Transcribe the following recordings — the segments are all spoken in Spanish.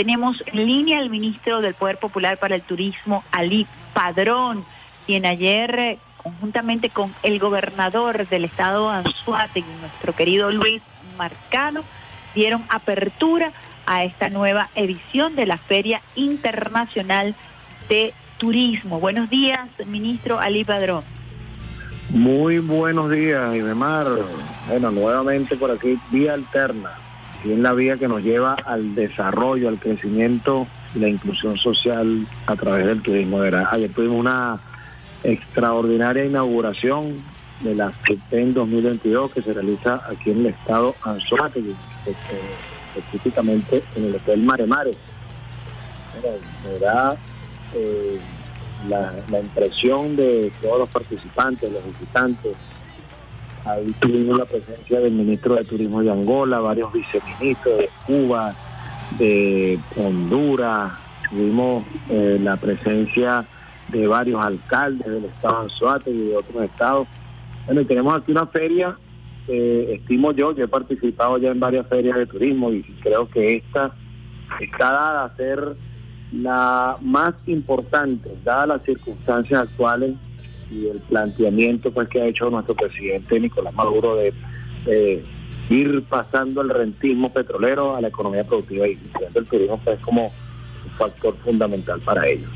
Tenemos en línea al ministro del Poder Popular para el Turismo, Ali Padrón, quien ayer, eh, conjuntamente con el gobernador del estado Anzuategui, nuestro querido Luis Marcano, dieron apertura a esta nueva edición de la Feria Internacional de Turismo. Buenos días, ministro Ali Padrón. Muy buenos días, Idemar. Bueno, nuevamente por aquí, vía alterna, y es la vía que nos lleva al desarrollo, al crecimiento y la inclusión social a través del turismo. Ayer tuvimos una extraordinaria inauguración de la CETEN 2022 que se realiza aquí en el estado Anzoátegui, este, específicamente en el Hotel Mare Mare. Era eh, la, impresión de todos los participantes, los visitantes. Ahí tuvimos la presencia del ministro de Turismo de Angola, varios viceministros de Cuba, de Honduras, tuvimos eh, la presencia de varios alcaldes del estado de y de otros estados. Bueno, y tenemos aquí una feria, eh, estimo yo, yo he participado ya en varias ferias de turismo y creo que esta está dada a ser la más importante, dadas las circunstancias actuales y el planteamiento pues que ha hecho nuestro presidente Nicolás Maduro de, ir pasando el rentismo petrolero a la economía productiva y el turismo pues como un factor fundamental para ellos.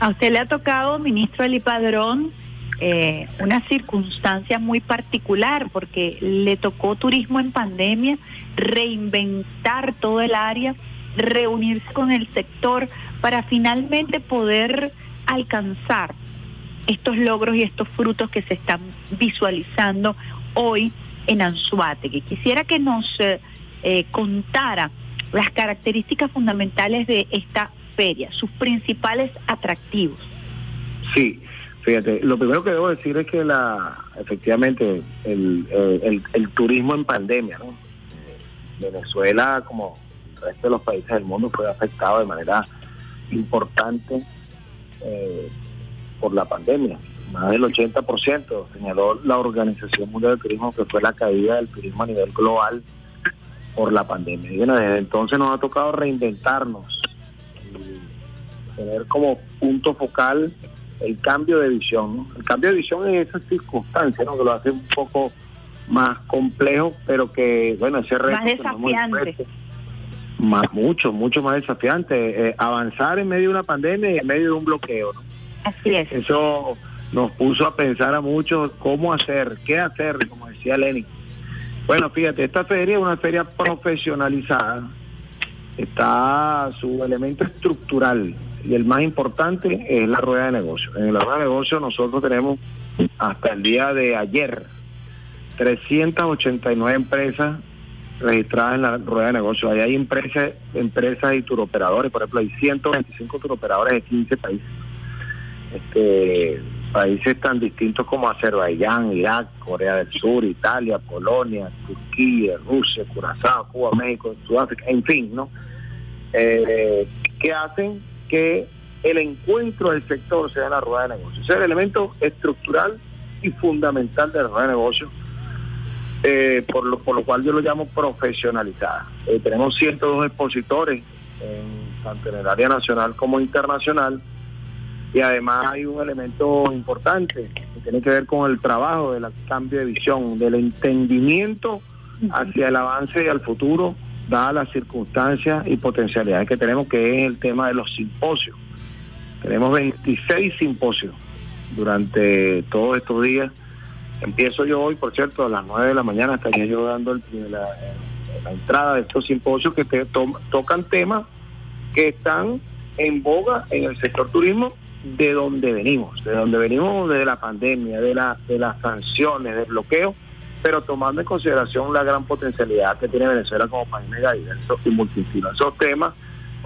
A usted le ha tocado, ministro Eli Padrón, eh, una circunstancia muy particular porque le tocó turismo en pandemia, reinventar todo el área, reunirse con el sector para finalmente poder alcanzar estos logros y estos frutos que se están visualizando hoy en Anzuategui. Quisiera que nos eh, eh, contara las características fundamentales de esta feria, sus principales atractivos. Sí, fíjate, lo primero que debo decir es que la efectivamente el, el, turismo en pandemia, ¿no? Eh, Venezuela, como el resto de los países del mundo, fue afectado de manera importante eh, por la pandemia. Más del 80% señaló la Organización Mundial del Turismo que fue la caída del turismo a nivel global por la pandemia. Y bueno, desde entonces nos ha tocado reinventarnos y tener como punto focal el cambio de visión. El cambio de visión en esas circunstancias, ¿no? que lo hace un poco más complejo, pero que, bueno, ese reto... Más desafiante. más, mucho, mucho más desafiante. Eh, avanzar en medio de una pandemia y en medio de un bloqueo. ¿no? Así es. Eso nos puso a pensar a muchos cómo hacer, qué hacer, como decía Lenny. Bueno, fíjate, esta feria es una feria profesionalizada. Está su elemento estructural y el más importante es la rueda de negocio. En la rueda de negocio nosotros tenemos hasta el día de ayer 389 empresas registradas en la rueda de negocio. Ahí hay empresas, empresas y turoperadores, por ejemplo, hay 125 turoperadores de 15 países. Este, países tan distintos como Azerbaiyán, Irak, Corea del Sur, Italia, Polonia, Turquía, Rusia, Curazao, Cuba, México, Sudáfrica, en fin, ¿no? Eh, que hacen que el encuentro del sector sea la rueda de negocio. Ese es el elemento estructural y fundamental de la rueda de negocio, eh, por, lo, por lo cual yo lo llamo profesionalizada. Eh, tenemos 102 expositores, en, tanto en el área nacional como internacional, y además hay un elemento importante que tiene que ver con el trabajo del cambio de visión, del entendimiento hacia el avance y al futuro, dadas las circunstancias y potencialidades que tenemos, que es el tema de los simposios. Tenemos 26 simposios durante todos estos días. Empiezo yo hoy, por cierto, a las 9 de la mañana estaría yo dando la, entrada de estos simposios que tocan temas que están en boga en el sector turismo de donde venimos, de donde venimos desde la pandemia, de, la, de las sanciones, del bloqueo, pero tomando en consideración la gran potencialidad que tiene Venezuela como país mega diverso y multidisciplinario. Esos temas,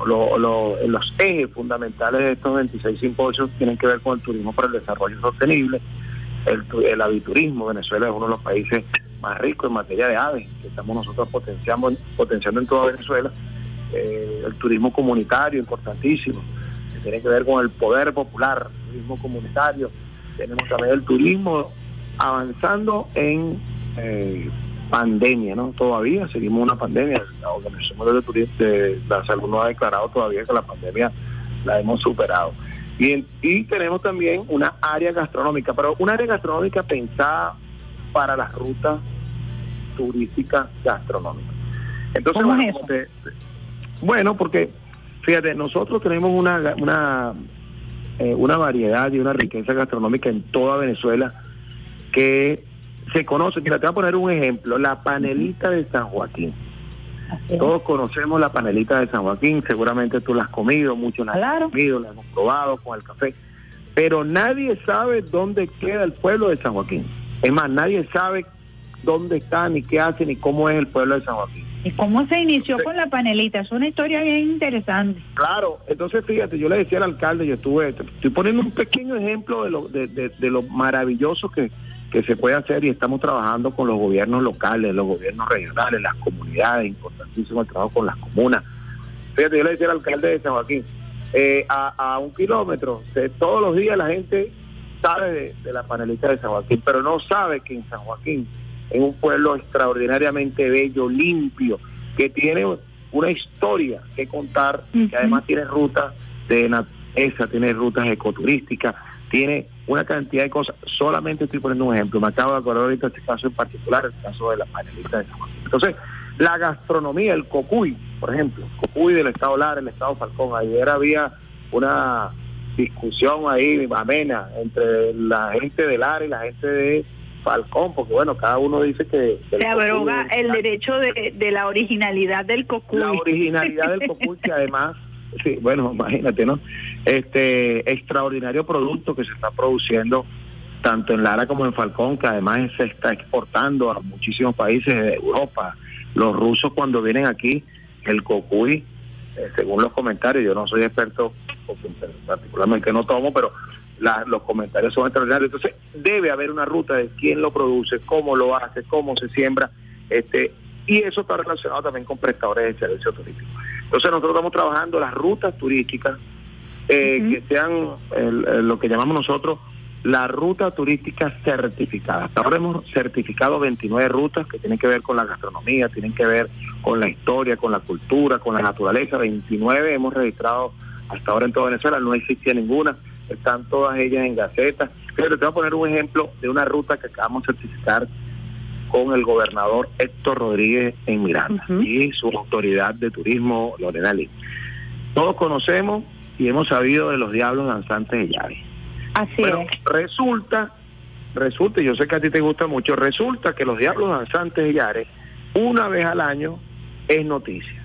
los ejes fundamentales de estos 26 simposios tienen que ver con el turismo para el desarrollo sostenible, el, el aviturismo. Venezuela es uno de los países más ricos en materia de aves, que estamos nosotros potenciando, potenciando en toda Venezuela. Eh, el turismo comunitario, importantísimo tiene que ver con el poder popular, turismo comunitario. Tenemos también el turismo avanzando en, eh, pandemia, ¿no? Todavía seguimos una pandemia. La Organización Mundial de, de la Salud no ha declarado todavía que la pandemia la hemos superado. Y, y tenemos también una área gastronómica, pero una área gastronómica pensada para las rutas turísticas gastronómicas. Entonces, bueno, bueno, porque fíjate, nosotros tenemos una, una, eh, una variedad y una riqueza gastronómica en toda Venezuela que se conoce. Mira, te voy a poner un ejemplo, la panelita de San Joaquín. Todos conocemos la panelita de San Joaquín, seguramente tú la has comido, muchos la han comido, la hemos probado con el café, pero nadie sabe dónde queda el pueblo de San Joaquín. Es más, nadie sabe dónde está, ni qué hace, ni cómo es el pueblo de San Joaquín. ¿Y cómo se inició con la panelita? Es una historia bien interesante. Claro, entonces fíjate, yo le decía al alcalde, yo estuve, estoy poniendo un pequeño ejemplo de lo, de, de, lo maravilloso que, que se puede hacer y estamos trabajando con los gobiernos locales, los gobiernos regionales, las comunidades, importantísimo el trabajo con las comunas. Fíjate, yo le decía al alcalde de San Joaquín, eh, a, un kilómetro, todos los días la gente sabe de, de, la panelita de San Joaquín, pero no sabe que en San Joaquín en un pueblo extraordinariamente bello, limpio, que tiene una historia que contar, que además tiene rutas de naturaleza, tiene rutas ecoturísticas, tiene una cantidad de cosas. Solamente estoy poniendo un ejemplo. Me acabo de acordar ahorita este caso en particular, el caso de la panelita de San Juan. Entonces, la gastronomía, el cocuy, por ejemplo, cocuy del estado Lara, el estado Falcón. Ayer había una discusión ahí amena entre la gente de Lara y la gente de Falcón, porque bueno, cada uno dice que... Se abroga el derecho de, la originalidad del cocuy. La originalidad del cocuy, que además, sí, bueno, imagínate, ¿no? Este extraordinario producto que se está produciendo tanto en Lara como en Falcón, que además se está exportando a muchísimos países de Europa. Los rusos cuando vienen aquí, el cocuy, eh, según los comentarios, yo no soy experto, porque particularmente no tomo, pero los comentarios son extraordinarios. Entonces, debe haber una ruta de quién lo produce, cómo lo hace, cómo se siembra, este y eso está relacionado también con prestadores de servicios turísticos. Entonces, nosotros estamos trabajando las rutas turísticas eh, que sean lo que llamamos nosotros la ruta turística certificada. Hasta ahora hemos certificado 29 rutas que tienen que ver con la gastronomía, tienen que ver con la historia, con la cultura, con la naturaleza. 29 hemos registrado hasta ahora en toda Venezuela, no existía ninguna están todas ellas en Gaceta. Pero te voy a poner un ejemplo de una ruta que acabamos de certificar con el gobernador Héctor Rodríguez en Miranda y su autoridad de turismo, Lorena Lee. Todos conocemos y hemos sabido de los diablos danzantes de llave. Así es. Resulta, resulta, yo sé que a ti te gusta mucho, resulta que los diablos danzantes de Yare, una vez al año, es noticia.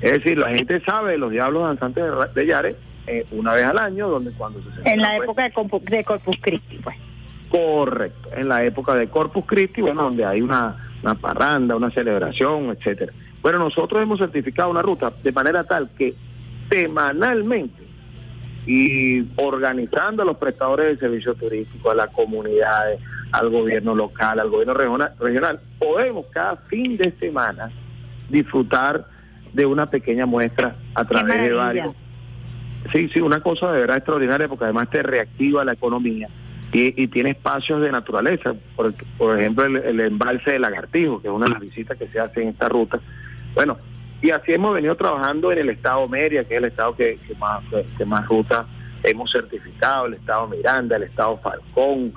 Es decir, la gente sabe de los diablos danzantes de Yare eh, una vez al año, donde cuando se En la época de, Corpus Christi, pues. Correcto, en la época de Corpus Christi, bueno, donde hay una, una parranda, una celebración, etcétera. Bueno, nosotros hemos certificado una ruta de manera tal que semanalmente y organizando a los prestadores de servicios turísticos, a las comunidades, al gobierno local, al gobierno regional, regional, podemos cada fin de semana disfrutar de una pequeña muestra a través de varios Sí, sí, una cosa de verdad extraordinaria porque además te reactiva la economía y, tiene espacios de naturaleza, por, por ejemplo el, embalse de Lagartijo, que es una de las visitas que se hace en esta ruta. Bueno, y así hemos venido trabajando en el estado Meria, que es el estado que, más que más rutas hemos certificado, el estado Miranda, el estado Falcón,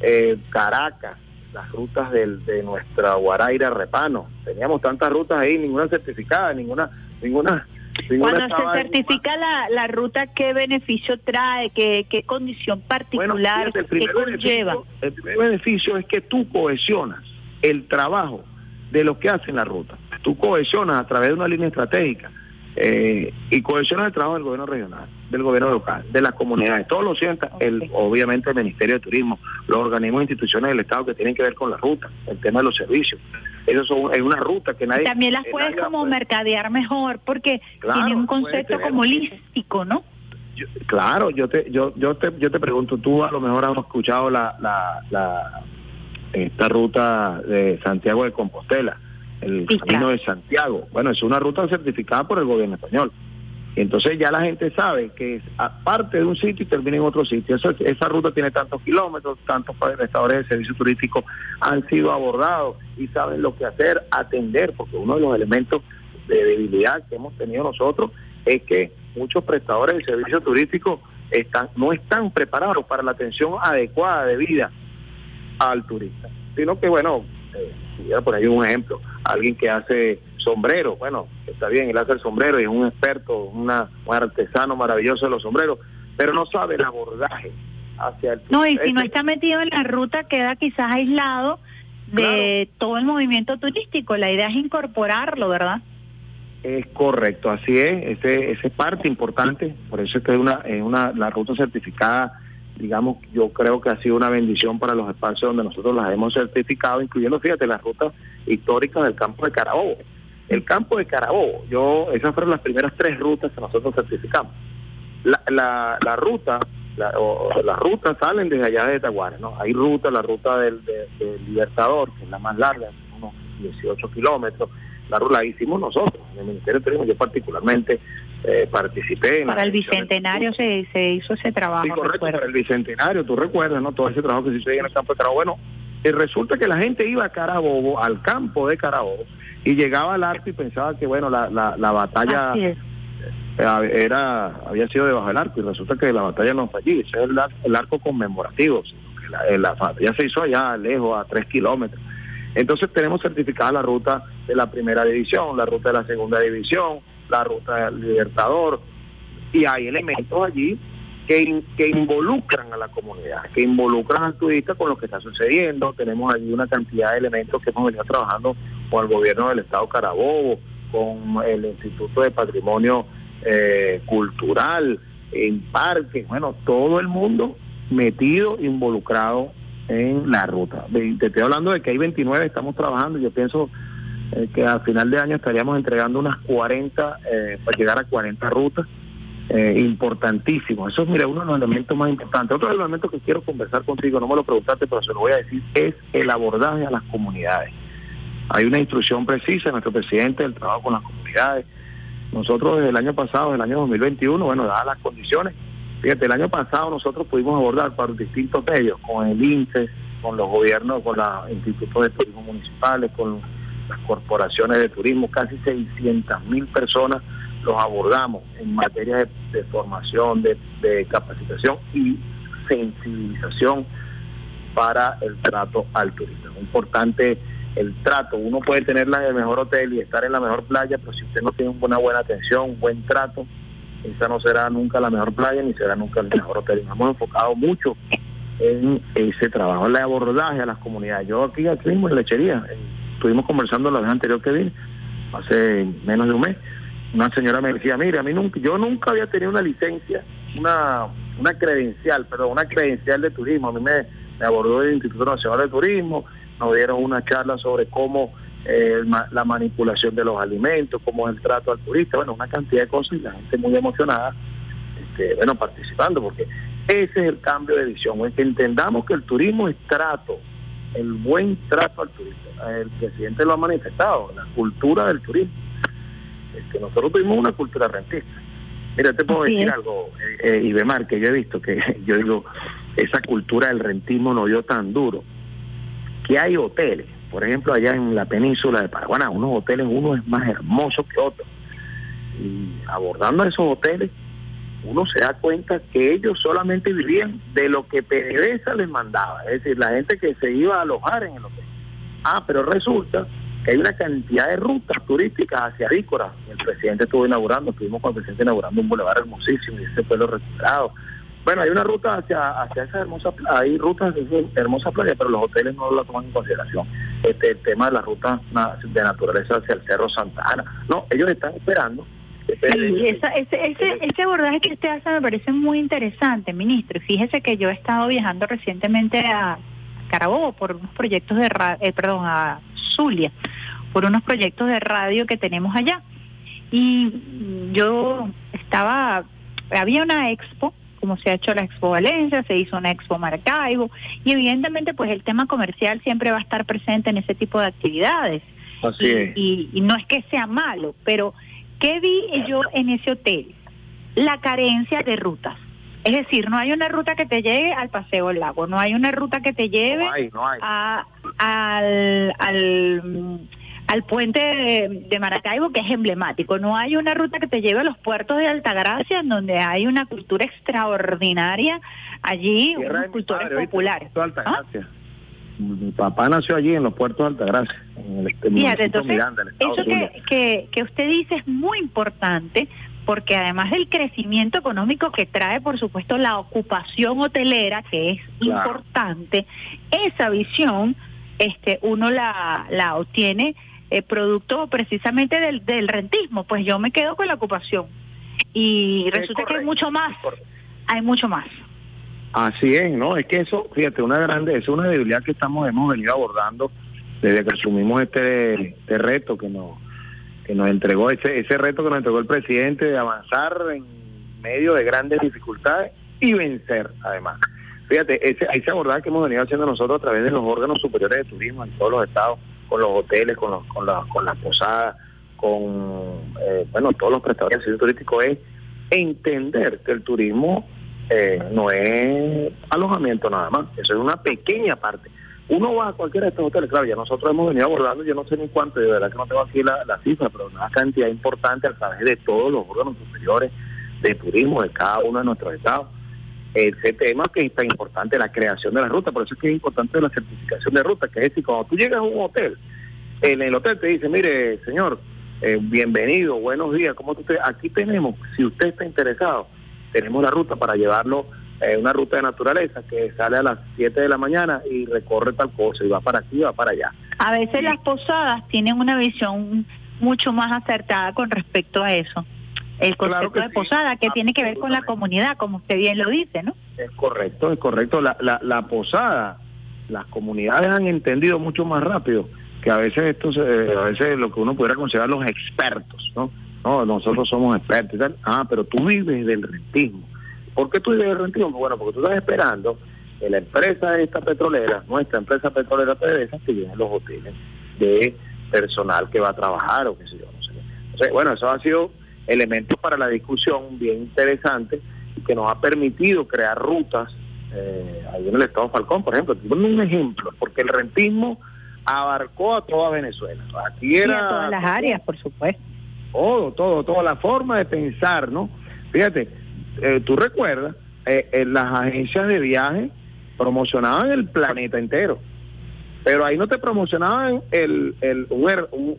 eh, Caracas, las rutas del, de nuestra Guaraira Repano. Teníamos tantas rutas ahí, ninguna certificada, ninguna ninguna cuando se certifica la, la ruta, ¿qué beneficio trae? ¿Qué, qué condición particular? el ¿Qué conlleva? el primer beneficio es que tú cohesionas el trabajo de los que hacen la ruta. Tú cohesionas a través de una línea estratégica eh, y cohesionas el trabajo del gobierno regional, del gobierno local, de las comunidades. Todos lo sientan, el, obviamente el Ministerio de Turismo, los organismos e instituciones del Estado que tienen que ver con la ruta, el tema de los servicios. Eso es una ruta que nadie... También las puedes como mercadear mejor porque tiene un concepto como holístico, ¿no? claro, yo te, yo, yo te, yo te pregunto, tú a lo mejor has escuchado la, la, la esta ruta de Santiago de Compostela, el camino de Santiago. Bueno, es una ruta certificada por el gobierno español. Entonces ya la gente sabe que es aparte de un sitio y termina en otro sitio. Esa, ruta tiene tantos kilómetros, tantos restauradores de servicio turístico han sido abordados y saben lo que hacer, atender, porque uno de los elementos de debilidad que hemos tenido nosotros es que muchos prestadores de servicio turístico están, no están preparados para la atención adecuada de vida al turista, sino que bueno, eh, por ahí un ejemplo, alguien que hace sombrero, bueno, está bien, él hace el sombrero y es un experto, una, un artesano maravilloso de los sombreros, pero no sabe el abordaje hacia el No, y si no está metido en la ruta, queda quizás aislado de todo el movimiento turístico. La idea es incorporarlo, ¿verdad? Es correcto, así es, ese, ese es parte importante, por eso es que es una, es una, la ruta certificada digamos, yo creo que ha sido una bendición para los espacios donde nosotros las hemos certificado, incluyendo, fíjate, las rutas históricas del campo de Carabobo. El campo de Carabobo, yo, esas fueron las primeras tres rutas que nosotros certificamos. La, la, la ruta, la, las rutas salen desde allá de Taguares, ¿no? Hay ruta, la ruta del, Libertador, que es la más larga, unos 18 kilómetros, la ruta la hicimos nosotros, en el Ministerio de Turismo, yo particularmente eh, participé. para el Bicentenario se, se hizo ese trabajo. Sí, correcto, para el Bicentenario, tú recuerdas, ¿no? Todo ese trabajo que se hizo ahí en el campo de Carabobo. Bueno, eh, resulta que la gente iba a Carabobo, al campo de Carabobo, y llegaba al arco y pensaba que, bueno, la, la, la batalla eh, era había sido debajo del arco, y resulta que la batalla no fue allí, ese es el, arco conmemorativo, la, la batalla se hizo allá lejos, a tres kilómetros. Entonces tenemos certificada la ruta de la primera división, la ruta de la segunda división, la ruta del Libertador, y hay elementos allí que, que involucran a la comunidad, que involucran al turista con lo que está sucediendo. Tenemos allí una cantidad de elementos que hemos venido trabajando con el gobierno del Estado Carabobo, con el Instituto de Patrimonio eh, Cultural, en parques, bueno, todo el mundo metido, involucrado en la ruta. Te estoy hablando de que hay 29, estamos trabajando, yo pienso eh, que al final de año estaríamos entregando unas 40, eh, para llegar a 40 rutas. Eh, importantísimo. Eso es, mira, uno de los elementos más importantes. Otro elemento que quiero conversar contigo, no me lo preguntaste, pero se lo voy a decir, es el abordaje a las comunidades. Hay una instrucción precisa de nuestro presidente del trabajo con las comunidades. Nosotros desde el año pasado, desde el año 2021, bueno, dadas las condiciones, fíjate, el año pasado nosotros pudimos abordar por distintos medios, con el INSE, con los gobiernos, con los institutos de turismo municipales, con las corporaciones de turismo, casi 600 mil personas los abordamos en materia de, formación, de, capacitación y sensibilización para el trato al turismo. Es importante el trato. Uno puede tenerla en el mejor hotel y estar en la mejor playa, pero si usted no tiene una buena atención, un buen trato, esa no será nunca la mejor playa ni será nunca el mejor hotel. Nos hemos enfocado mucho en ese trabajo, el abordaje a las comunidades. Yo aquí, aquí mismo en Lechería, estuvimos conversando la vez anterior que vine, hace menos de un mes, una señora me decía, mire, a mí nunca, yo nunca había tenido una licencia, una, una credencial, perdón, una credencial de turismo. A mí me, abordó el Instituto Nacional de Turismo, nos dieron una charla sobre cómo eh, la manipulación de los alimentos, cómo es el trato al turista, bueno, una cantidad de cosas y la gente muy emocionada, este, bueno, participando, porque ese es el cambio de visión, es que entendamos que el turismo es trato, el buen trato al turista. El presidente lo ha manifestado, la cultura del turismo. Es que nosotros tuvimos una cultura rentista. Mira, te puedo decir algo, eh, eh, Ibemar, que yo he visto que yo digo, esa cultura del rentismo no dio tan duro, que hay hoteles, por ejemplo, allá en la península de Paraguaná, unos hoteles, uno es más hermoso que otro. Y abordando esos hoteles, uno se da cuenta que ellos solamente vivían de lo que PDVSA les mandaba, es decir, la gente que se iba a alojar en el hotel. Ah, pero resulta que hay una cantidad de rutas turísticas hacia Rícora. El presidente estuvo inaugurando, estuvimos con el presidente inaugurando un bulevar hermosísimo y ese pueblo recuperado. Bueno, hay una ruta hacia, hacia esa hermosa hay rutas de esa hermosa playa, pero los hoteles no la toman en consideración. Este, el tema de las rutas de naturaleza hacia el Cerro Santa Ana. No, ellos están esperando Sí, ese, ese, ese abordaje que usted hace me parece muy interesante, ministro. Fíjese que yo he estado viajando recientemente a Carabobo por unos proyectos de radio, eh, perdón, a Zulia, por unos proyectos de radio que tenemos allá. Y yo estaba, había una expo, como se ha hecho la Expo Valencia, se hizo una Expo Maracaibo, y evidentemente pues el tema comercial siempre va a estar presente en ese tipo de actividades. Así y, y no es que sea malo, pero ¿Qué vi yo en ese hotel? la carencia de rutas. Es decir, no hay una ruta que te lleve al Paseo del Lago, no hay una ruta que te lleve A, al, al, puente de, Maracaibo, que es emblemático. No hay una ruta que te lleve a los puertos de Altagracia, en donde hay una cultura extraordinaria allí, unas culturas populares. ¿Ah? Mi papá nació allí en los puertos de Altagracia. En el, Fíjate, entonces, eso que, que, que usted dice es muy importante porque además del crecimiento económico que trae, por supuesto, la ocupación hotelera, que es importante, esa visión este, uno la, la obtiene eh, producto precisamente del, del rentismo, pues yo me quedo con la ocupación. Y resulta que hay mucho más, hay mucho más. Así es, ¿no? Es que eso, fíjate, una grande, es una debilidad que estamos, hemos venido abordando desde que asumimos este, este reto que nos que nos entregó ese, ese reto que nos entregó el presidente de avanzar en medio de grandes dificultades y vencer además. Fíjate, ese, ese abordaje que hemos venido haciendo nosotros a través de los órganos superiores de turismo en todos los estados, con los hoteles, con, los, con, la, con las posadas, con eh, bueno todos los prestadores de servicio turístico es entender que el turismo eh, no es alojamiento nada más, eso es una pequeña parte uno va a cualquiera de estos hoteles, claro, ya nosotros hemos venido abordando, yo no sé ni cuánto, de verdad que no tengo aquí la, cifra, pero una cantidad importante a través de todos los órganos superiores de turismo de cada uno de nuestros estados. Ese tema que es tan importante, la creación de la ruta, por eso es que es importante la certificación de ruta, que es decir, cuando tú llegas a un hotel, en el hotel te dice, mire, señor, eh, bienvenido, buenos días, ¿cómo usted? Aquí tenemos, si usted está interesado, tenemos la ruta para llevarlo eh, una ruta de naturaleza que sale a las 7 de la mañana y recorre tal cosa y va para aquí, va para allá. A veces las posadas tienen una visión mucho más acertada con respecto a eso. El concepto de posada que tiene que ver con la comunidad, como usted bien lo dice, ¿no? Es correcto, es correcto. La, la, la posada, las comunidades han entendido mucho más rápido que a veces esto, a veces lo que uno pudiera considerar los expertos, ¿no? No, nosotros somos expertos y tal. Ah, pero tú vives del rentismo ¿Por qué tú dices rentismo? Bueno, porque tú estás esperando que la empresa esta petrolera, nuestra empresa petrolera PDVSA, que llenen los hoteles de personal que va a trabajar o qué sé yo, no sé. Entonces, bueno, eso ha sido elementos para la discusión bien interesante y que nos ha permitido crear rutas eh, ahí en el estado de Falcón, por ejemplo. Un ejemplo, porque el rentismo abarcó a toda Venezuela. Aquí era... a todas las áreas, por supuesto. Todo, todo, toda la forma de pensar, ¿no? Fíjate, eh, tú recuerdas, eh, las agencias de viaje promocionaban el planeta entero. Pero ahí no te promocionaban el, el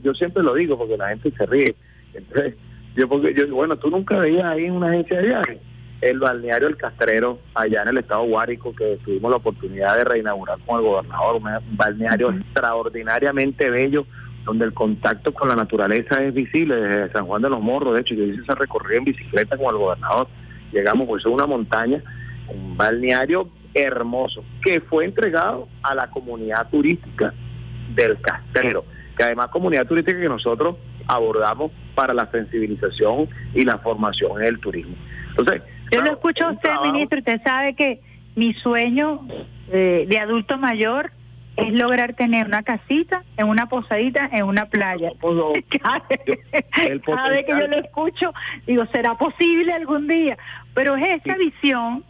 yo siempre lo digo porque la gente se ríe. Entonces, yo porque yo bueno, tú nunca veías ahí en una agencia de viaje el balneario El Castrero allá en el estado Guárico que tuvimos la oportunidad de reinaugurar con el gobernador, un balneario extraordinariamente bello donde el contacto con la naturaleza es visible desde San Juan de los Morros, de hecho yo hice esa recorrida en bicicleta con el gobernador llegamos pues a una montaña, un balneario hermoso, que fue entregado a la comunidad turística del Castrero, que además comunidad turística que nosotros abordamos para la sensibilización y la formación en el turismo. Entonces, yo lo escucho a usted, ministro, usted sabe que mi sueño eh, de adulto mayor es lograr tener una casita, en una posadita, en una playa. cada, vez que yo lo escucho, digo, ¿será posible algún día? Pero es esa visión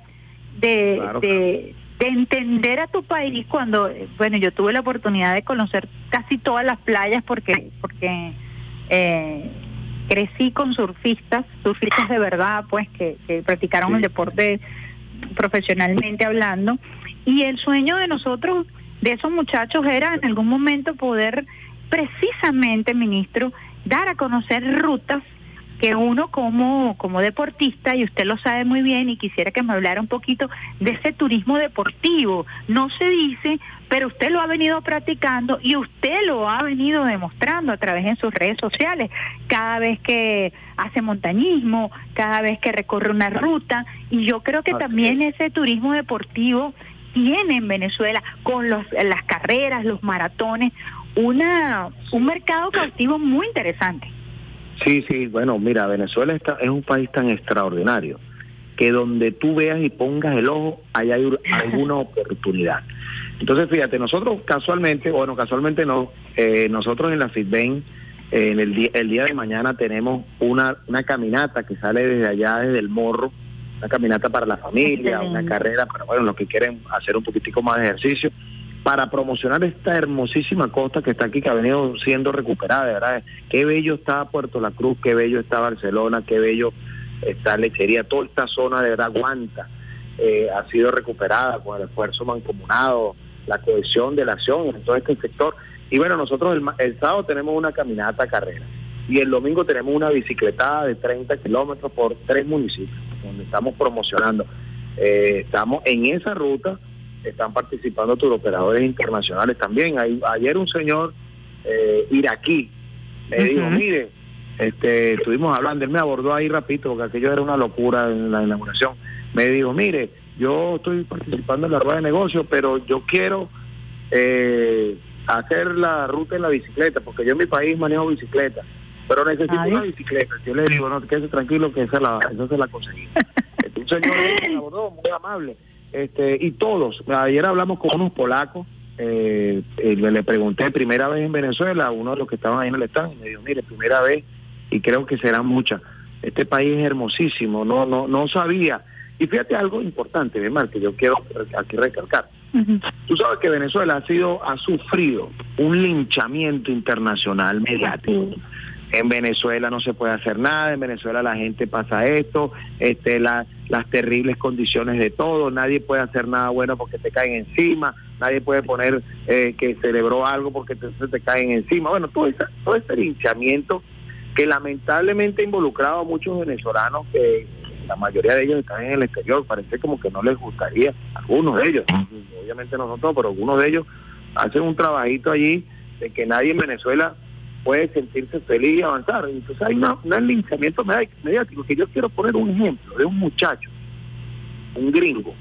de, de, entender a tu país cuando, bueno, yo tuve la oportunidad de conocer casi todas las playas porque, porque eh, crecí con surfistas, surfistas de verdad, pues, que, que practicaron el deporte profesionalmente hablando. Y el sueño de nosotros de esos muchachos era en algún momento poder precisamente, ministro, dar a conocer rutas que uno como, como deportista, y usted lo sabe muy bien, y quisiera que me hablara un poquito de ese turismo deportivo. No se dice, pero usted lo ha venido practicando y usted lo ha venido demostrando a través de sus redes sociales. Cada vez que hace montañismo, cada vez que recorre una ruta, y yo creo que también ese turismo deportivo tiene en Venezuela con los, las carreras, los maratones, una un mercado cautivo muy interesante. Sí, sí, bueno, mira, Venezuela está, es un país tan extraordinario que donde tú veas y pongas el ojo, ahí hay alguna oportunidad. Entonces, fíjate, nosotros casualmente, bueno, casualmente no, eh, nosotros en la FITBEN En el día, el día de mañana tenemos una, una caminata que sale desde allá, desde el morro, una caminata para la familia, una carrera para bueno, los que quieren hacer un poquitico más de ejercicio, para promocionar esta hermosísima costa que está aquí, que ha venido siendo recuperada, de verdad. Qué bello está Puerto La Cruz, qué bello está Barcelona, qué bello está Lechería, toda esta zona de verdad aguanta, eh, ha sido recuperada con el esfuerzo mancomunado, la cohesión de la acción en todo este sector. Y bueno, nosotros el, sábado tenemos una caminata carrera y el domingo tenemos una bicicletada de 30 kilómetros por tres municipios, donde estamos promocionando. Eh, estamos en esa ruta, están participando operadores internacionales también. Hay, ayer un señor eh, iraquí me dijo, mire, este, estuvimos hablando, él me abordó ahí rapidito, porque aquello era una locura en la inauguración. Me dijo, mire, yo estoy participando en la rueda de negocio, pero yo quiero eh, hacer la ruta en la bicicleta, porque yo en mi país manejo bicicleta, pero necesito una bicicleta. Yo le digo, no, quédese tranquilo que esa, la, esa se la conseguí. Un señor me abordó, muy amable. Este, y todos, ayer hablamos con unos polacos, eh, eh, le pregunté primera vez en Venezuela, uno de los que estaban ahí en el stand, y me dijo, mire, primera vez y creo que serán muchas. Este país es hermosísimo, no no no sabía. Y fíjate algo importante, Mar, que yo quiero aquí recalcar. Tú sabes que Venezuela ha sido ha sufrido un linchamiento internacional mediático. En Venezuela no se puede hacer nada, en Venezuela la gente pasa esto, este las terribles condiciones de todo, nadie puede hacer nada bueno porque te caen encima, nadie puede poner eh, que celebró algo porque te, te caen encima. Bueno, todo, todo ese linchamiento que lamentablemente ha involucrado a muchos venezolanos que la mayoría de ellos están en el exterior, parece como que no les gustaría, algunos de ellos, obviamente no son todos, pero algunos de ellos hacen un trabajito allí de que nadie en Venezuela puede sentirse feliz y avanzar. Entonces hay un linchamiento mediático, que yo quiero poner un ejemplo de un muchacho, un gringo,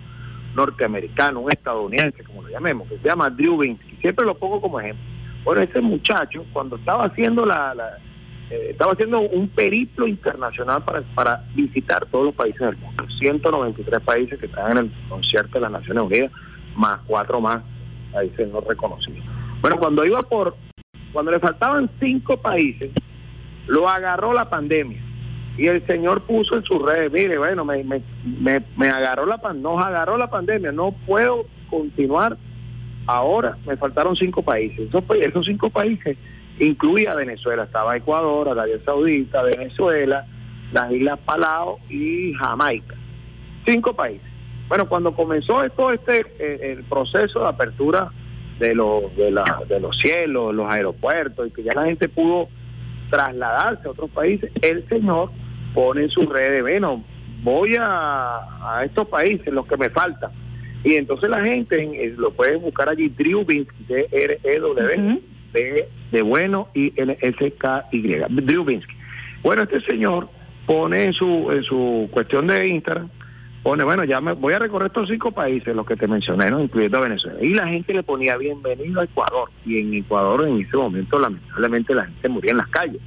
norteamericano, un estadounidense, como lo llamemos, que se llama Drew Binsky, siempre lo pongo como ejemplo. Bueno, ese muchacho, cuando estaba haciendo la eh, estaba haciendo un periplo internacional para, para visitar todos los países del mundo. 193 países que están en el concierto de las Naciones Unidas, más cuatro más países no reconocidos. Bueno, cuando iba por, cuando le faltaban cinco países, lo agarró la pandemia. Y el señor puso en sus redes, mire, bueno, me, me, me, agarró la pandemia, nos agarró la pandemia, no puedo continuar ahora, me faltaron cinco países. Esos, esos cinco países incluía Venezuela, estaba Ecuador, Arabia Saudita, Venezuela, las Islas Palau y Jamaica. Cinco países. Bueno, cuando comenzó todo este eh, el proceso de apertura de los de, la, de los cielos, los aeropuertos y que ya la gente pudo trasladarse a otros países, el señor pone en sus redes, bueno, voy a, a estos países, los que me faltan. Y entonces la gente eh, lo puede buscar allí, Drew Binsky, D-R-E-W, de, bueno y L-S-K-Y, Drew Bueno, este señor pone en su, en su cuestión de Instagram, pone, bueno, ya me voy a recorrer estos cinco países, los que te mencioné, ¿no? incluyendo Venezuela. Y la gente le ponía bienvenido a Ecuador. Y en Ecuador en ese momento, lamentablemente, la gente moría en las calles.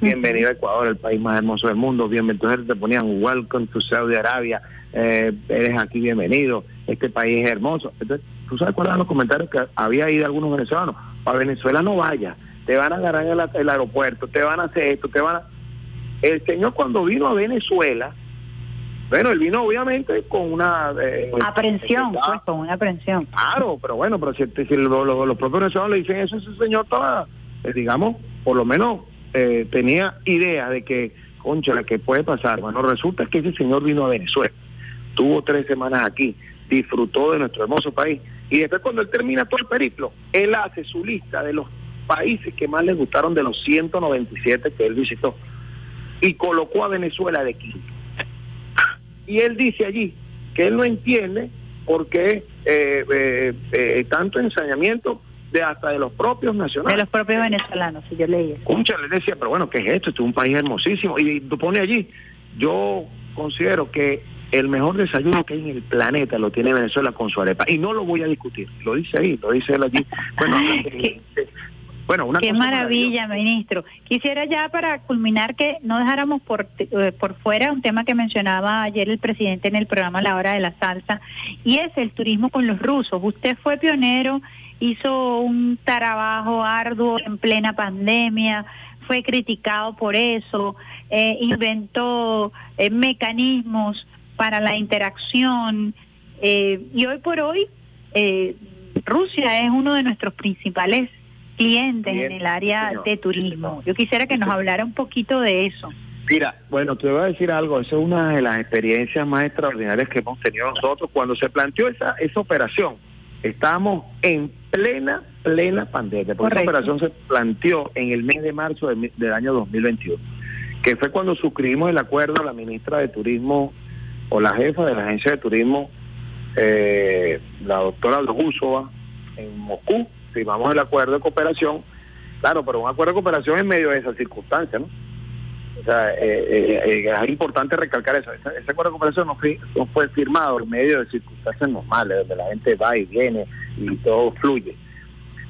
Bienvenido a Ecuador, el país más hermoso del mundo. Bienvenido. Entonces te ponían Welcome to Saudi Arabia. Eh, eres aquí bienvenido. Este país es hermoso. Entonces, ¿tú sabes cuáles eran los comentarios que había ahí de algunos venezolanos? a Venezuela no vaya, te van a agarrar en el, aeropuerto, te van a hacer esto, te van a... El señor cuando vino a Venezuela, bueno, él vino obviamente con una... Eh, aprensión, pues, con una aprensión. Claro, pero bueno, pero si, los propios venezolanos le dicen eso, ese señor estaba, eh, digamos, por lo menos eh, tenía idea de que, concha, ¿qué puede pasar? Bueno, resulta que ese señor vino a Venezuela, tuvo tres semanas aquí, disfrutó de nuestro hermoso país y después cuando él termina todo el periplo, él hace su lista de los países que más le gustaron de los 197 que él visitó y colocó a Venezuela de quinto. Y él dice allí que él no entiende por qué eh, eh, eh, tanto ensañamiento de hasta de los propios nacionales. De los propios venezolanos, si yo leía. Escucha, le decía, pero bueno, ¿qué es esto? Esto es un país hermosísimo. Y tú pone allí, yo considero que el mejor desayuno que hay en el planeta lo tiene Venezuela con su arepa. Y no lo voy a discutir, lo dice ahí, lo dice él allí. Bueno, bueno una Qué maravilla, ministro. Quisiera ya para culminar que no dejáramos por, eh, por fuera un tema que mencionaba ayer el presidente en el programa La Hora de la Salsa, y es el turismo con los rusos. Usted fue pionero, hizo un trabajo arduo en plena pandemia, fue criticado por eso, eh, inventó eh, mecanismos para la interacción eh, y hoy por hoy Rusia es uno de nuestros principales clientes en el área de turismo. Yo quisiera que nos hablara un poquito de eso. Mira, bueno, te voy a decir algo, esa es una de las experiencias más extraordinarias que hemos tenido nosotros. Cuando se planteó esa, esa operación, estábamos en plena, plena pandemia, porque esa operación se planteó en el mes de marzo del, año 2021, que fue cuando suscribimos el acuerdo a la ministra de Turismo o la jefa de la agencia de turismo, eh, la doctora Lujusova, en Moscú, firmamos el acuerdo de cooperación, claro, pero un acuerdo de cooperación en medio de esas circunstancias, ¿no? O sea, eh, eh, eh, es importante recalcar eso. Ese, acuerdo de cooperación no fue, no fue firmado en medio de circunstancias normales, donde la gente va y viene y todo fluye.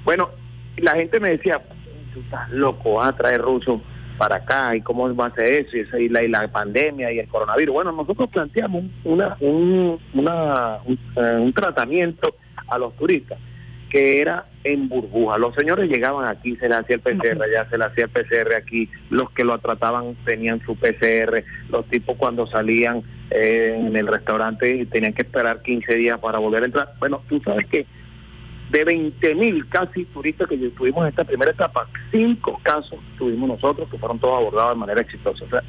Bueno, la gente me decía, tú estás loco, a traer rusos para acá y cómo va a ser eso y, la, y la pandemia y el coronavirus. Bueno, nosotros planteamos una, un, una, un tratamiento a los turistas que era en burbuja. Los señores llegaban aquí, se les hacía el PCR, ya se les hacía el PCR aquí, los que lo trataban tenían su PCR, los tipos cuando salían eh, en el restaurante tenían que esperar 15 días para volver a entrar. Bueno, tú sabes que de 20 mil casi turistas que tuvimos en esta primera etapa, cinco casos tuvimos nosotros que fueron todos abordados de manera exitosa. O sea,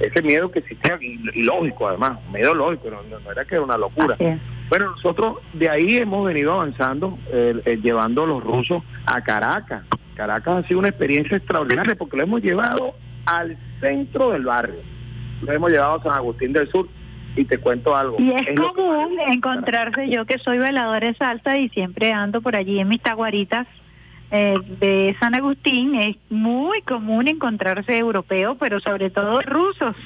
ese miedo que existía, y, lógico además, miedo lógico, no, era que era una locura. Bueno, nosotros de ahí hemos venido avanzando, llevando a los rusos a Caracas. Caracas ha sido una experiencia extraordinaria porque lo hemos llevado al centro del barrio. Lo hemos llevado a San Agustín del Sur y te cuento algo. Y es, común encontrarse yo que soy velador de salsa y siempre ando por allí en mis taguaritas eh, de San Agustín. Es muy común encontrarse europeos, pero sobre todo rusos.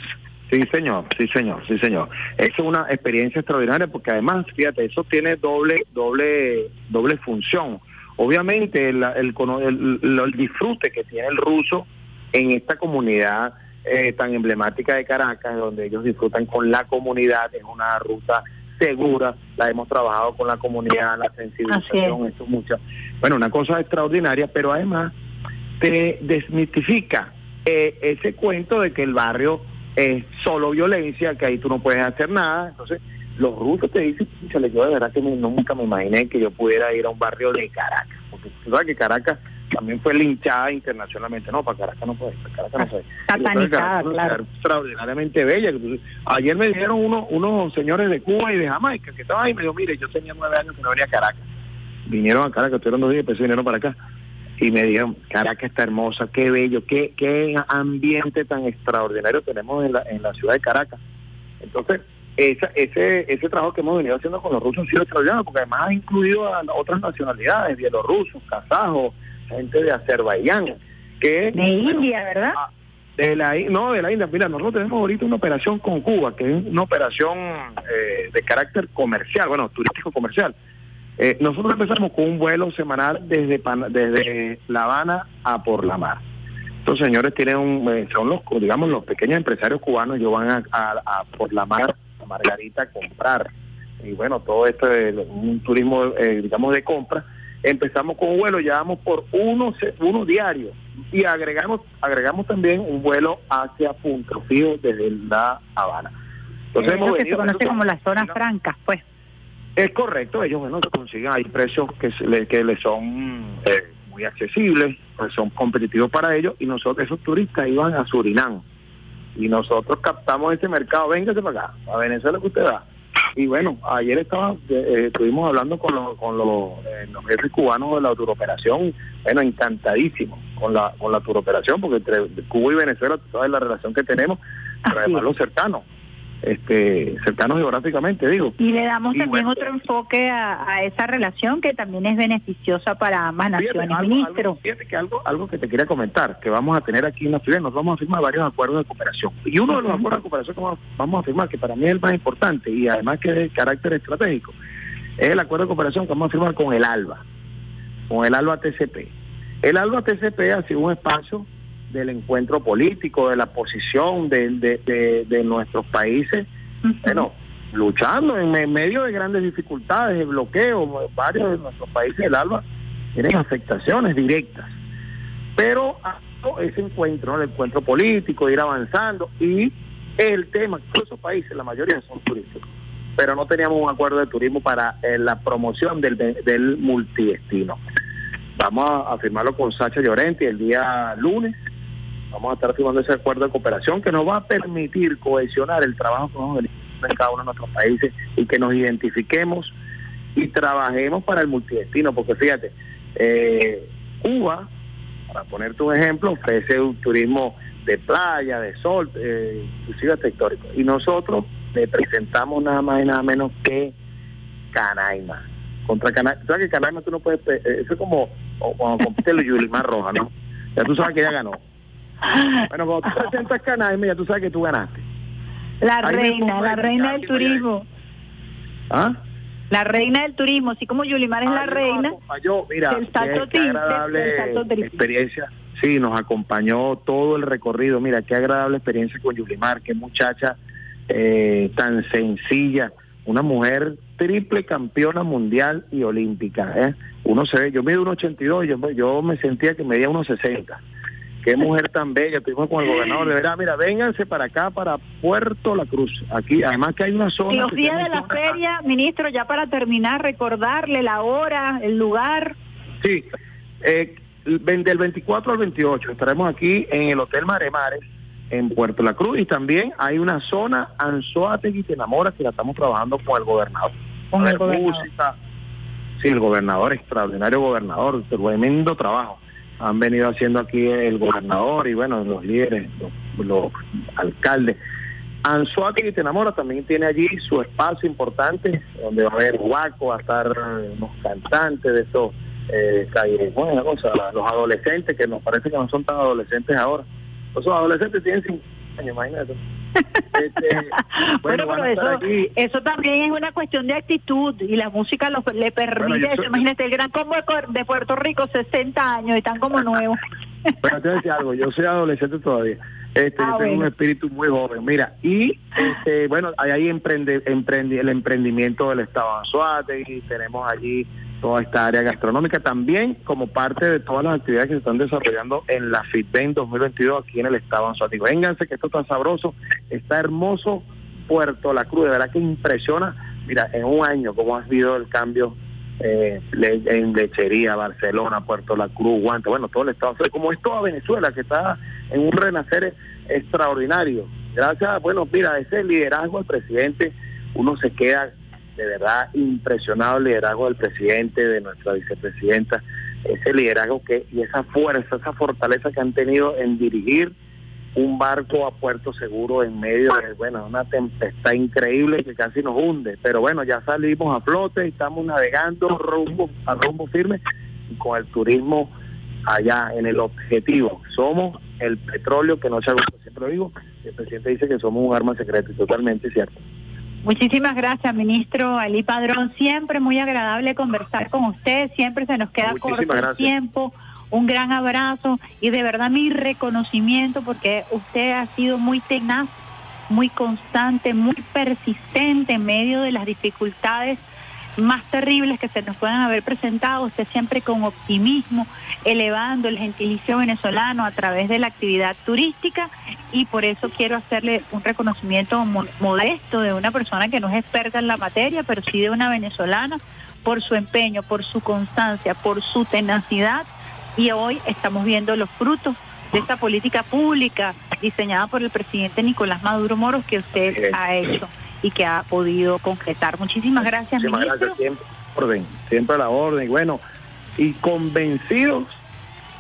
Sí, señor, sí, señor, sí, señor. Es una experiencia extraordinaria porque además, fíjate, eso tiene doble, doble, doble función. Obviamente, el, el, disfrute que tiene el ruso en esta comunidad eh, tan emblemática de Caracas, donde ellos disfrutan con la comunidad, es una ruta segura, la hemos trabajado con la comunidad, la sensibilización, esto mucho. Bueno, una cosa extraordinaria, pero además te desmitifica eh, ese cuento de que el barrio es solo violencia, que ahí tú no puedes hacer nada. Entonces, los rusos te dicen, yo de verdad que nunca me imaginé que yo pudiera ir a un barrio de Caracas, porque tú sabes que Caracas también fue linchada internacionalmente. No, para Caracas no puede, para Caracas no puede. Satanizada, claro. Extraordinariamente bella. Ayer me dijeron unos, unos señores de Cuba y de Jamaica que estaban ahí y me dijo, mire, yo tenía nueve años que no venía a Caracas. Vinieron a Caracas, estuvieron dos días y después vinieron para acá y me dijeron, Caracas está hermosa, qué bello, qué, qué ambiente tan extraordinario tenemos en la, en la ciudad de Caracas. Entonces, esa, ese, ese trabajo que hemos venido haciendo con los rusos ha sido extraordinario, porque además ha incluido a otras nacionalidades, bielorrusos, kazajos, gente de Azerbaiyán. Que, de India, ¿verdad? Ah, de la, no, de la India. Mira, nosotros tenemos ahorita una operación con Cuba, que es una operación eh, de carácter comercial, bueno, turístico comercial eh, nosotros empezamos con un vuelo semanal desde desde La Habana a Por la Mar. Estos señores tienen un, eh, son los, digamos, los pequeños empresarios cubanos, ellos van a, Por la Mar, a Margarita, a comprar. Y bueno, todo esto es un turismo, eh, digamos, de compra. Empezamos con un vuelo, llevamos por uno, uno diario y agregamos agregamos también un vuelo hacia Punto Fijo desde La Habana. Entonces, hemos que se conoce como las zonas francas, pues. Es correcto, ellos bueno consiguen, hay precios que le, que le son eh, muy accesibles, pues son competitivos para ellos y nosotros, esos turistas iban a Surinam y nosotros captamos ese mercado, véngase para acá, a Venezuela que usted va. Y bueno, ayer estaba, eh, eh, estuvimos hablando con, los, con los, los jefes cubanos de la turoperación, bueno, encantadísimos con la, con la turoperación, porque entre Cuba y Venezuela, tú sabes la relación que tenemos, pero además los cercanos este, cercanos geográficamente, digo. Y le damos también otro enfoque a, esa relación que también es beneficiosa para ambas naciones, ministro. fíjate que algo, algo que te quería comentar, que vamos a tener aquí en la ciudad, nos vamos a firmar varios acuerdos de cooperación. Y uno de los acuerdos de cooperación que vamos a firmar, que para mí es el más importante y además que es de carácter estratégico, es el acuerdo de cooperación que vamos a firmar con el ALBA, con el ALBA TCP. El ALBA TCP ha sido un espacio del encuentro político, de la posición de, de, nuestros países, bueno, luchando en medio de grandes dificultades, de bloqueo, varios de nuestros países del ALBA tienen afectaciones directas. Pero hizo ese encuentro, el encuentro político, ir avanzando y el tema, todos esos países, la mayoría son turísticos, pero no teníamos un acuerdo de turismo para eh, la promoción del, del multidestino. Vamos a, firmarlo con Sacha Llorenti el día lunes. Vamos a estar firmando ese acuerdo de cooperación que nos va a permitir cohesionar el trabajo en cada uno de nuestros países y que nos identifiquemos y trabajemos para el multidestino, porque fíjate, eh, Cuba, para ponerte un ejemplo, ofrece un turismo de playa, de sol, eh, inclusive hasta histórico. Y nosotros le presentamos nada más y nada menos que Canaima. Contra Canaima, sabes que Canaima tú no puedes, eh, eso es como cuando compite el Yulimar Roja, ¿no? Ya tú sabes que ella ganó. Bueno, cuando tú presentas Canaima, ya tú sabes que tú ganaste. La reina, la reina del turismo. ¿Ah? La reina del turismo, así como Yulimar es la reina. Yo, mira, qué, agradable experiencia. Sí, nos acompañó todo el recorrido. Mira, qué agradable experiencia con Yulimar, qué muchacha eh, tan sencilla, una mujer triple campeona mundial y olímpica. ¿eh? Uno se ve, yo mido 1,82 y yo, yo me sentía que medía 1,60 qué mujer tan bella, estuvimos con el gobernador, de verdad, mira, vénganse para acá, para Puerto La Cruz, aquí, además que hay una zona... Los días de la feria, ministro, ya para terminar, recordarle la hora, el lugar. Sí, eh, del 24 al 28 estaremos aquí en el Hotel Maremares, en Puerto La Cruz, y también hay una zona Anzoátegui te enamora que la estamos trabajando con el gobernador. Con el gobernador. sí, el gobernador, extraordinario gobernador, tremendo trabajo han venido haciendo aquí el gobernador y bueno, los líderes, los, alcaldes. Anzuati y Te Enamora también tiene allí su espacio importante, donde va a haber guaco, va a estar unos cantantes de estos eh, bueno, cosa, los adolescentes, que nos parece que no son tan adolescentes ahora. Los adolescentes tienen 50 años, imagínate. Este, bueno, pero eso, eso también es una cuestión de actitud y la música lo, le permite eso. Imagínate, el Gran Combo de Puerto Rico, 60 años, y están como nuevos. Bueno, te voy a decir algo, yo soy adolescente todavía. Este, yo ah, tengo un espíritu muy joven. Mira, y este, bueno, hay ahí emprende, emprende, el emprendimiento del Estado y tenemos allí toda esta área gastronómica, también como parte de todas las actividades que se están desarrollando en la FITBEN 2022 aquí en el Estado Anzuátegui. Vénganse que esto está sabroso, está hermoso Puerto La Cruz, de verdad que impresiona, mira, en un año cómo ha habido el cambio eh, en lechería, Barcelona, Puerto La Cruz, Guante, bueno, todo el Estado, como es toda Venezuela que está en un renacer extraordinario. Gracias, bueno, mira, ese liderazgo del presidente, uno se queda de verdad impresionado el liderazgo del presidente, de nuestra vicepresidenta, ese liderazgo que y esa fuerza, esa fortaleza que han tenido en dirigir un barco a puerto seguro en medio de bueno una tempestad increíble que casi nos hunde, pero bueno ya salimos a flote, estamos navegando rumbo a rumbo firme y con el turismo allá en el objetivo. Somos el petróleo que no se agota, siempre digo, el presidente dice que somos un arma secreta y totalmente cierto. Muchísimas gracias, ministro Ali Padrón. Siempre muy agradable conversar con usted. Siempre se nos queda corto el tiempo. Un gran abrazo y de verdad mi reconocimiento porque usted ha sido muy tenaz, muy constante, muy persistente en medio de las dificultades más terribles que se nos puedan haber presentado, usted siempre con optimismo, elevando el gentilicio venezolano a través de la actividad turística y por eso quiero hacerle un reconocimiento modesto de una persona que no es experta en la materia, pero sí de una venezolana por su empeño, por su constancia, por su tenacidad y hoy estamos viendo los frutos de esta política pública diseñada por el presidente Nicolás Maduro Moros que usted ha hecho y que ha podido concretar. Muchísimas gracias, Muchísimas Gracias, siempre, orden, siempre a la orden. Bueno, y convencidos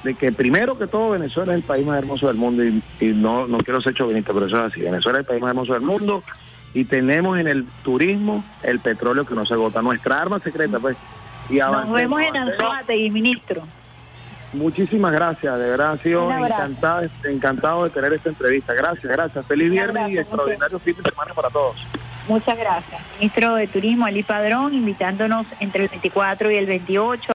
de que primero que todo Venezuela es el país más hermoso del mundo y, no, no quiero ser chauvinista, pero eso es así. Venezuela es el país más hermoso del mundo y tenemos en el turismo el petróleo que no se agota. Nuestra arma secreta, pues. Y Nos vemos en y ministro. Muchísimas gracias, de verdad ha sido encantado, encantado de tener esta entrevista. Gracias, gracias. Feliz viernes y extraordinario fin de semana para todos. Muchas gracias. Ministro de Turismo, Ali Padrón, invitándonos entre el 24 y el 28